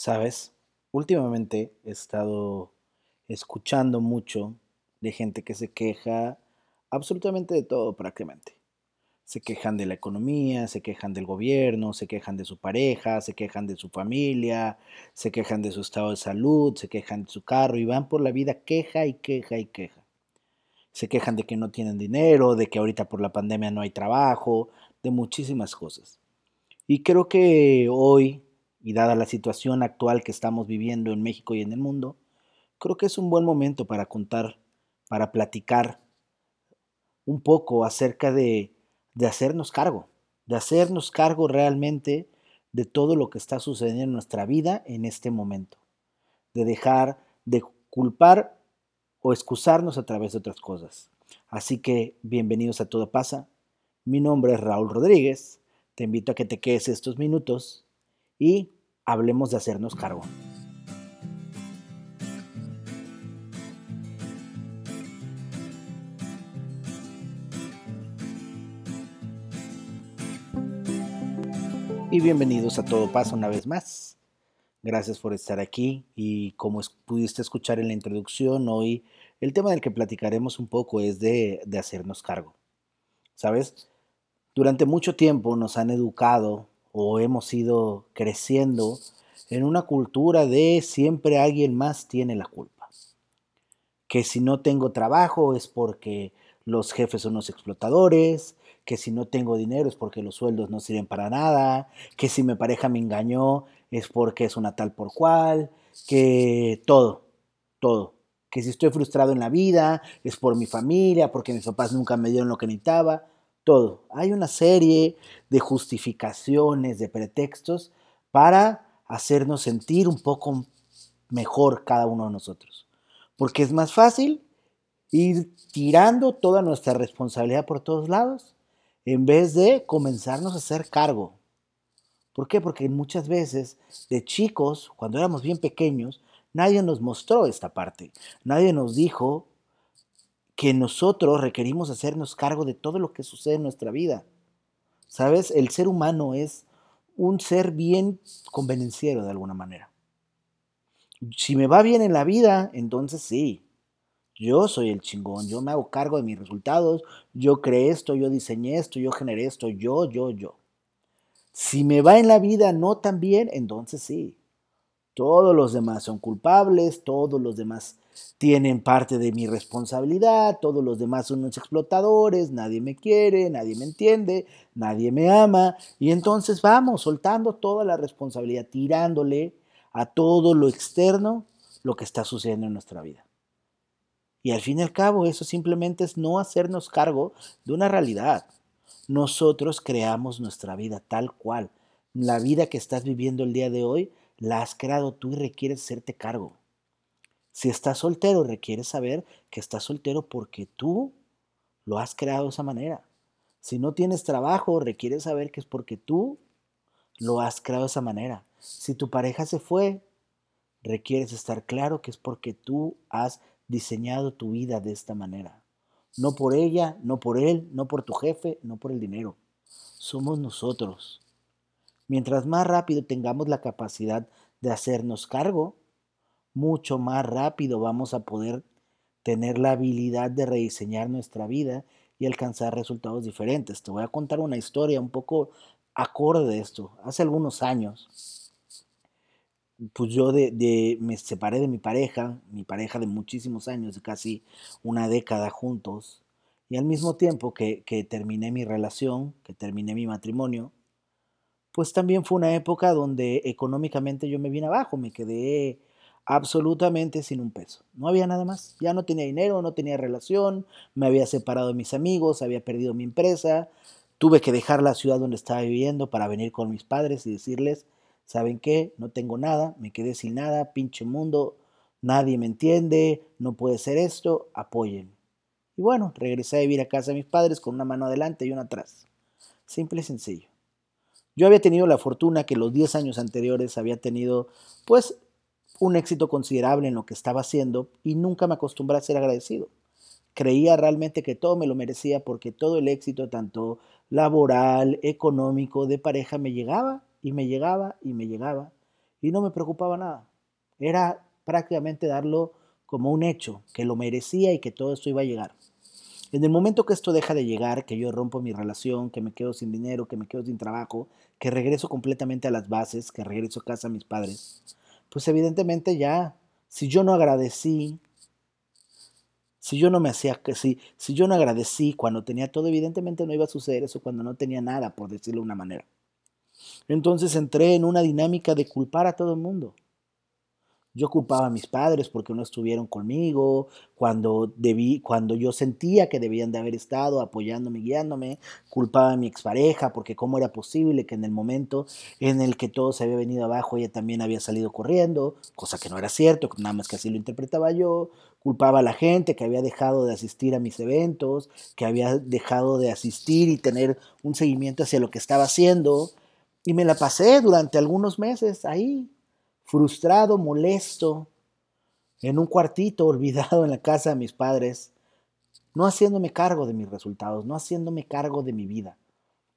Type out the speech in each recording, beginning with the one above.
Sabes, últimamente he estado escuchando mucho de gente que se queja absolutamente de todo prácticamente. Se quejan de la economía, se quejan del gobierno, se quejan de su pareja, se quejan de su familia, se quejan de su estado de salud, se quejan de su carro y van por la vida queja y queja y queja. Se quejan de que no tienen dinero, de que ahorita por la pandemia no hay trabajo, de muchísimas cosas. Y creo que hoy y dada la situación actual que estamos viviendo en México y en el mundo, creo que es un buen momento para contar, para platicar un poco acerca de, de hacernos cargo, de hacernos cargo realmente de todo lo que está sucediendo en nuestra vida en este momento, de dejar de culpar o excusarnos a través de otras cosas. Así que bienvenidos a Todo Pasa. Mi nombre es Raúl Rodríguez. Te invito a que te quedes estos minutos y hablemos de hacernos cargo. Y bienvenidos a Todo Pasa una vez más. Gracias por estar aquí y como pudiste escuchar en la introducción, hoy el tema del que platicaremos un poco es de, de hacernos cargo. ¿Sabes? Durante mucho tiempo nos han educado o hemos ido creciendo en una cultura de siempre alguien más tiene la culpa. Que si no tengo trabajo es porque los jefes son los explotadores, que si no tengo dinero es porque los sueldos no sirven para nada, que si mi pareja me engañó es porque es una tal por cual, que todo, todo. Que si estoy frustrado en la vida es por mi familia, porque mis papás nunca me dieron lo que necesitaba Hay una serie de justificaciones, de pretextos para hacernos sentir un poco mejor cada uno de nosotros. Porque es más fácil ir tirando toda nuestra responsabilidad por todos lados en vez de comenzarnos a hacer cargo. ¿Por qué? Porque muchas veces de chicos, cuando éramos bien pequeños, nadie nos mostró esta parte. Nadie nos dijo que nosotros requerimos hacernos cargo de todo lo que sucede en nuestra vida. ¿Sabes? El ser humano es un ser bien convenenciero de alguna manera. Si me va bien en la vida, entonces sí. Yo soy el chingón, yo me hago cargo de mis resultados, yo creé esto, yo diseñé esto, yo generé esto, yo, yo, yo. Si me va en la vida no tan bien, entonces sí. Todos los demás son culpables, todos los demás tienen parte de mi responsabilidad, todos los demás son unos explotadores, nadie me quiere, nadie me entiende, nadie me ama, y entonces vamos soltando toda la responsabilidad, tirándole a todo lo externo lo que está sucediendo en nuestra vida. Y al fin y al cabo eso simplemente es no hacernos cargo de una realidad. Nosotros creamos nuestra vida tal cual. La vida que estás viviendo el día de hoy la has creado tú y requieres hacerte cargo. Si estás soltero, requieres saber que estás soltero porque tú lo has creado de esa manera. Si no tienes trabajo, requieres saber que es porque tú lo has creado de esa manera. Si tu pareja se fue, requieres estar claro que es porque tú has diseñado tu vida de esta manera. No por ella, no por él, no por tu jefe, no por el dinero. Somos nosotros. Mientras más rápido tengamos la capacidad de hacernos cargo, mucho más rápido vamos a poder tener la habilidad de rediseñar nuestra vida y alcanzar resultados diferentes. Te voy a contar una historia un poco acorde de esto. Hace algunos años, pues yo de, me separé de mi pareja, mi pareja de muchísimos años, de casi una década juntos, y al mismo tiempo que, que terminé mi relación, que terminé mi matrimonio, pues también fue una época donde económicamente yo me vine abajo, me quedé absolutamente sin un peso. No había nada más. Ya no tenía dinero, no tenía relación, me había separado de mis amigos, había perdido mi empresa, tuve que dejar la ciudad donde estaba viviendo para venir con mis padres y decirles, ¿saben qué? No tengo nada, me quedé sin nada, pinche mundo, nadie me entiende, no puede ser esto, apoyen. Y bueno, regresé a vivir a casa de mis padres con una mano adelante y una atrás. Simple y sencillo. Yo había tenido la fortuna que los 10 años anteriores había tenido, pues, un éxito considerable en lo que estaba haciendo y nunca me acostumbré a ser agradecido. Creía realmente que todo me lo merecía porque todo el éxito, tanto laboral, económico, de pareja, me llegaba y me llegaba y me llegaba. y no me preocupaba nada. Era prácticamente darlo como un hecho, que lo merecía y que todo esto iba a llegar. En el momento que esto deja de llegar, que yo rompo mi relación, que me quedo sin dinero, que me quedo sin trabajo, que regreso completamente a las bases, que regreso a casa a mis padres, pues evidentemente ya, si yo no agradecí, si yo no me hacía, si, si yo no agradecí cuando tenía todo, evidentemente no iba a suceder eso cuando no tenía nada, por decirlo de una manera. Entonces entré en una dinámica de culpar a todo el mundo. Yo culpaba a mis padres porque no estuvieron conmigo, cuando, debí, cuando yo sentía que debían de haber estado apoyándome, guiándome. Culpaba a mi expareja porque cómo era posible que en el momento en el que todo se había venido abajo ella también había salido corriendo, cosa que no era cierto, nada más que así lo interpretaba yo. Culpaba a la gente que había dejado de asistir a mis eventos, que había dejado de asistir y tener un seguimiento hacia lo que estaba haciendo. Y me la pasé durante algunos meses ahí, frustrado, molesto, en un cuartito olvidado en la casa de mis padres, no haciéndome cargo de mis resultados, no haciéndome cargo de mi vida.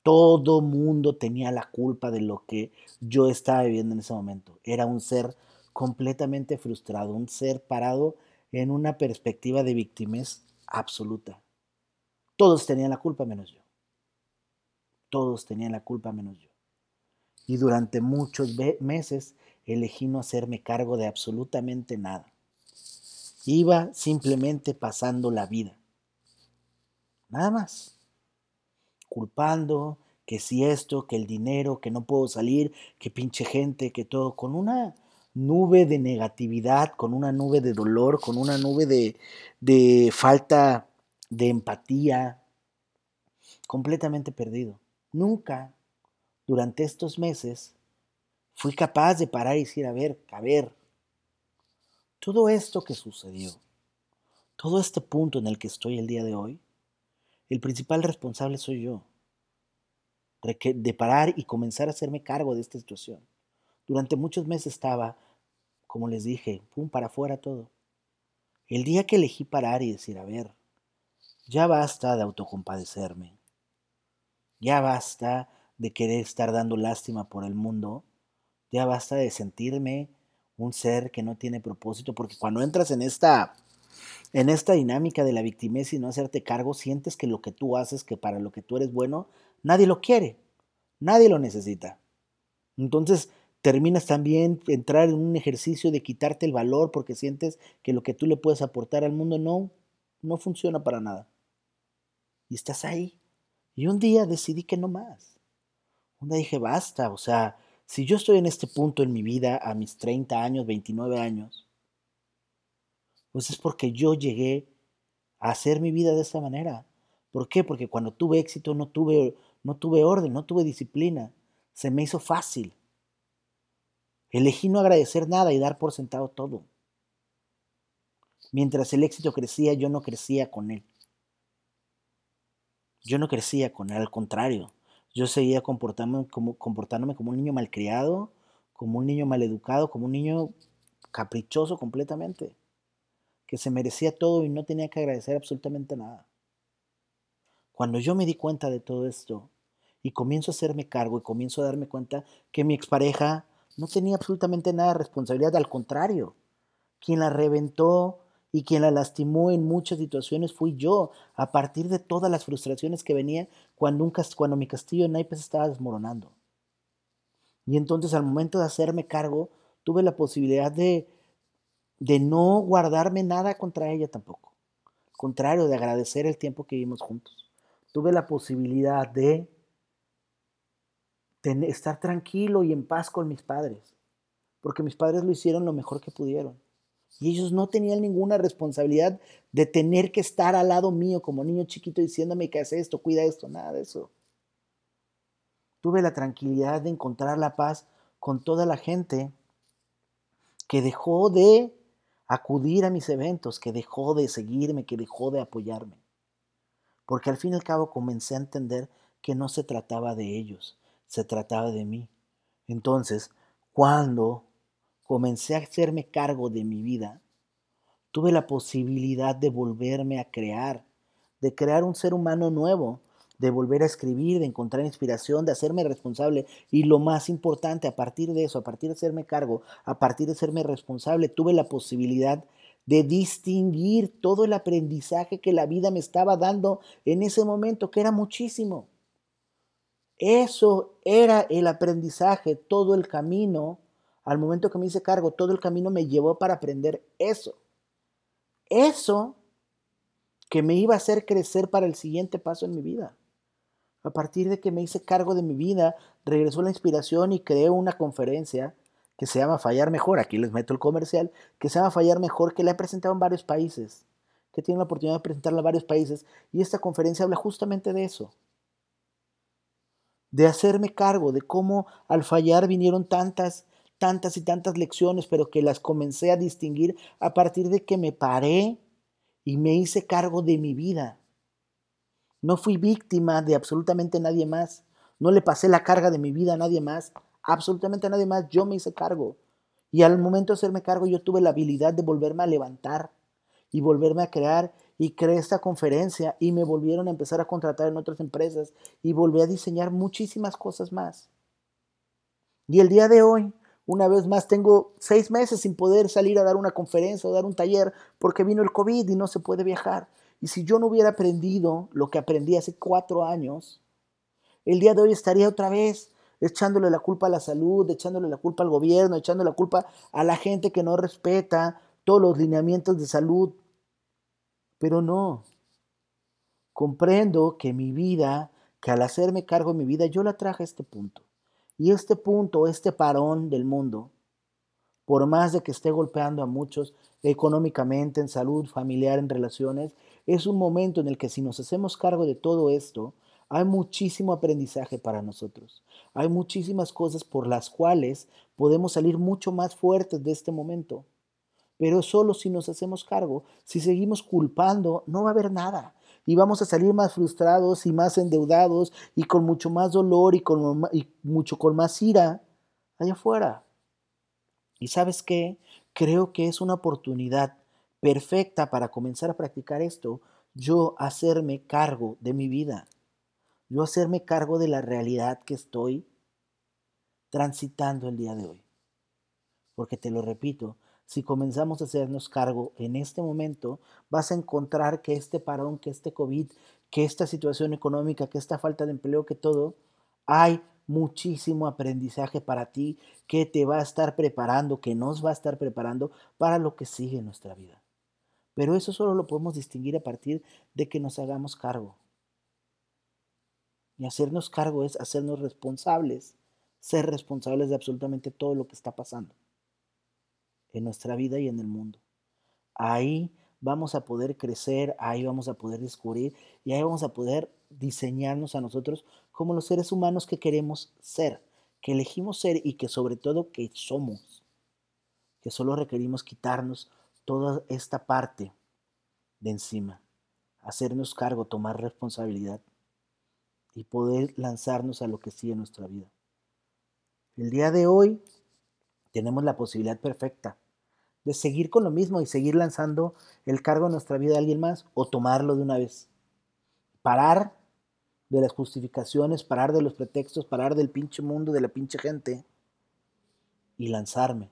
Todo mundo tenía la culpa de lo que yo estaba viviendo en ese momento. Era un ser completamente frustrado, un ser parado en una perspectiva de víctimas absoluta. Todos tenían la culpa menos yo. Todos tenían la culpa menos yo y durante muchos meses elegí no hacerme cargo de absolutamente nada. Iba simplemente pasando la vida. Nada más. Culpando que si esto, que el dinero, que no puedo salir, que pinche gente, que todo, con una nube de negatividad, con una nube de dolor, con una nube de, de falta de empatía, completamente perdido. Nunca durante estos meses fui capaz de parar y decir, a ver, a ver, todo esto que sucedió, todo este punto en el que estoy el día de hoy, el principal responsable soy yo, de parar y comenzar a hacerme cargo de esta situación. Durante muchos meses estaba, como les dije, pum, para afuera todo. El día que elegí parar y decir, a ver, ya basta de autocompadecerme, ya basta de querer estar dando lástima por el mundo, ya basta de sentirme un ser que no tiene propósito, porque cuando entras en esta en esta dinámica de la victimez y no hacerte cargo, sientes que lo que tú haces, que para lo que tú eres bueno, nadie lo quiere, nadie lo necesita. Entonces terminas también entrar en un ejercicio de quitarte el valor porque sientes que lo que tú le puedes aportar al mundo no, no funciona para nada. Y estás ahí. Y un día decidí que no más. Un día dije, basta, o sea, si yo estoy en este punto en mi vida a mis 30 años, 29 años, pues es porque yo llegué a hacer mi vida de esa manera. ¿Por qué? Porque cuando tuve éxito no tuve, no tuve orden, no tuve disciplina. Se me hizo fácil. Elegí no agradecer nada y dar por sentado todo. Mientras el éxito crecía, yo no crecía con él. Yo no crecía con él, al contrario. Yo seguía comportándome como, comportándome como un niño malcriado, como un niño maleducado, como un niño caprichoso completamente, que se merecía todo y no tenía que agradecer absolutamente nada. Cuando yo me di cuenta de todo esto y comienzo a hacerme cargo y comienzo a darme cuenta que mi expareja no tenía absolutamente nada de responsabilidad, al contrario, quien la reventó y quien la lastimó en muchas situaciones fui yo, a partir de todas las frustraciones que venía cuando, mi castillo de naipes estaba desmoronando. Y entonces al momento de hacerme cargo, tuve la posibilidad de, de no guardarme nada contra ella tampoco. Al contrario, de agradecer el tiempo que vivimos juntos. Tuve la posibilidad de estar tranquilo y en paz con mis padres, porque mis padres lo hicieron lo mejor que pudieron. Y ellos no tenían ninguna responsabilidad de tener que estar al lado mío como niño chiquito diciéndome que hace esto, cuida esto, nada de eso. Tuve la tranquilidad de encontrar la paz con toda la gente que dejó de acudir a mis eventos, que dejó de seguirme, que dejó de apoyarme. Porque al fin y al cabo comencé a entender que no se trataba de ellos, se trataba de mí. Entonces, cuando comencé a hacerme cargo de mi vida, tuve la posibilidad de volverme a crear, de crear un ser humano nuevo, de volver a escribir, de encontrar inspiración, de hacerme responsable. Y lo más importante, a partir de eso, a partir de hacerme cargo, a partir de serme responsable, tuve la posibilidad de distinguir todo el aprendizaje que la vida me estaba dando en ese momento, que era muchísimo. Eso era el aprendizaje, todo el camino. Al momento que me hice cargo, todo el camino me llevó para aprender eso. Eso que me iba a hacer crecer para el siguiente paso en mi vida. A partir de que me hice cargo de mi vida, regresó la inspiración y creé una conferencia que se llama Fallar Mejor, aquí les meto el comercial, que se llama Fallar Mejor, que la he presentado en varios países, que tiene la oportunidad de presentarla en varios países, y esta conferencia habla justamente de eso, de hacerme cargo, de cómo al fallar vinieron tantas, tantas y tantas lecciones, pero que las comencé a distinguir a partir de que me paré y me hice cargo de mi vida. No fui víctima de absolutamente nadie más. No le pasé la carga de mi vida a nadie más. Absolutamente a nadie más. Yo me hice cargo. Y al momento de hacerme cargo yo tuve la habilidad de volverme a levantar y volverme a crear. Y creé esta conferencia y me volvieron a empezar a contratar en otras empresas y volví a diseñar muchísimas cosas más. Y el día de hoy, una vez más, tengo seis meses sin poder salir a dar una conferencia o dar un taller porque vino el COVID y no se puede viajar. Y si yo no hubiera aprendido lo que aprendí hace cuatro años, el día de hoy estaría otra vez echándole la culpa a la salud, echándole la culpa al gobierno, echándole la culpa a la gente que no respeta todos los lineamientos de salud. Pero no, comprendo que mi vida, que al hacerme cargo de mi vida, yo la traje a este punto. Y este punto, este parón del mundo, por más de que esté golpeando a muchos económicamente, en salud, familiar, en relaciones, es un momento en el que si nos hacemos cargo de todo esto, hay muchísimo aprendizaje para nosotros. Hay muchísimas cosas por las cuales podemos salir mucho más fuertes de este momento. Pero solo si nos hacemos cargo, si seguimos culpando, no va a haber nada. Y vamos a salir más frustrados y más endeudados y con mucho más dolor y, con, mucho con más ira allá afuera. ¿Y sabes qué? Creo que es una oportunidad perfecta para comenzar a practicar esto, yo hacerme cargo de mi vida, yo hacerme cargo de la realidad que estoy transitando el día de hoy. Porque te lo repito, si comenzamos a hacernos cargo en este momento, vas a encontrar que este parón, que este COVID, que esta situación económica, que esta falta de empleo, que todo, hay muchísimo aprendizaje para ti que te va a estar preparando, que nos va a estar preparando para lo que sigue en nuestra vida. Pero eso solo lo podemos distinguir a partir de que nos hagamos cargo. Y hacernos cargo es hacernos responsables, ser responsables de absolutamente todo lo que está pasando en nuestra vida y en el mundo. Ahí vamos a poder crecer, ahí vamos a poder descubrir y ahí vamos a poder diseñarnos a nosotros como los seres humanos que queremos ser, que elegimos ser y que sobre todo que somos, que solo requerimos quitarnos toda esta parte de encima, hacernos cargo, tomar responsabilidad y poder lanzarnos a lo que sigue en nuestra vida. El día de hoy tenemos la posibilidad perfecta de seguir con lo mismo y seguir lanzando el cargo de nuestra vida a alguien más o tomarlo de una vez. Parar de las justificaciones, parar de los pretextos, parar del pinche mundo, de la pinche gente y lanzarme.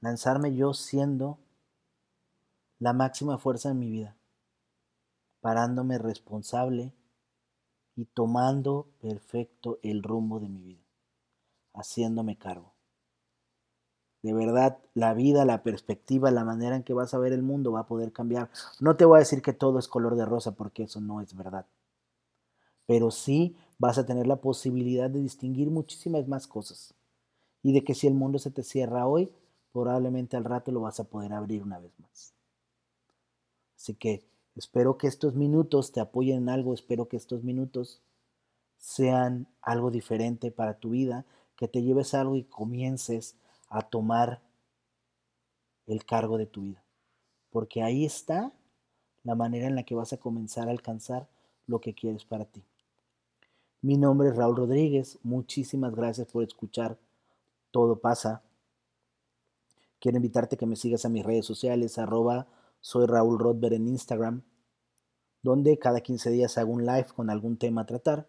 Lanzarme yo siendo la máxima fuerza en mi vida, parándome responsable y tomando perfecto el rumbo de mi vida, haciéndome cargo. De verdad, la vida, la perspectiva, la manera en que vas a ver el mundo va a poder cambiar. No te voy a decir que todo es color de rosa porque eso no es verdad. Pero sí vas a tener la posibilidad de distinguir muchísimas más cosas. Y de que si el mundo se te cierra hoy, probablemente al rato lo vas a poder abrir una vez más. Así que espero que estos minutos te apoyen en algo, espero que estos minutos sean algo diferente para tu vida, que te lleves algo y comiences a tomar el cargo de tu vida. Porque ahí está la manera en la que vas a comenzar a alcanzar lo que quieres para ti. Mi nombre es Raúl Rodríguez. Muchísimas gracias por escuchar Todo pasa. Quiero invitarte a que me sigas a mis redes sociales, arroba soy Raúl Rodber en Instagram. donde cada 15 días hago un live con algún tema a tratar.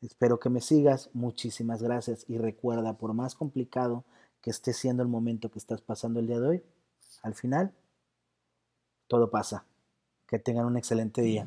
Espero que me sigas, muchísimas gracias y recuerda, por más complicado que esté siendo el momento que estás pasando el día de hoy, al final todo pasa. Que tengan un excelente día.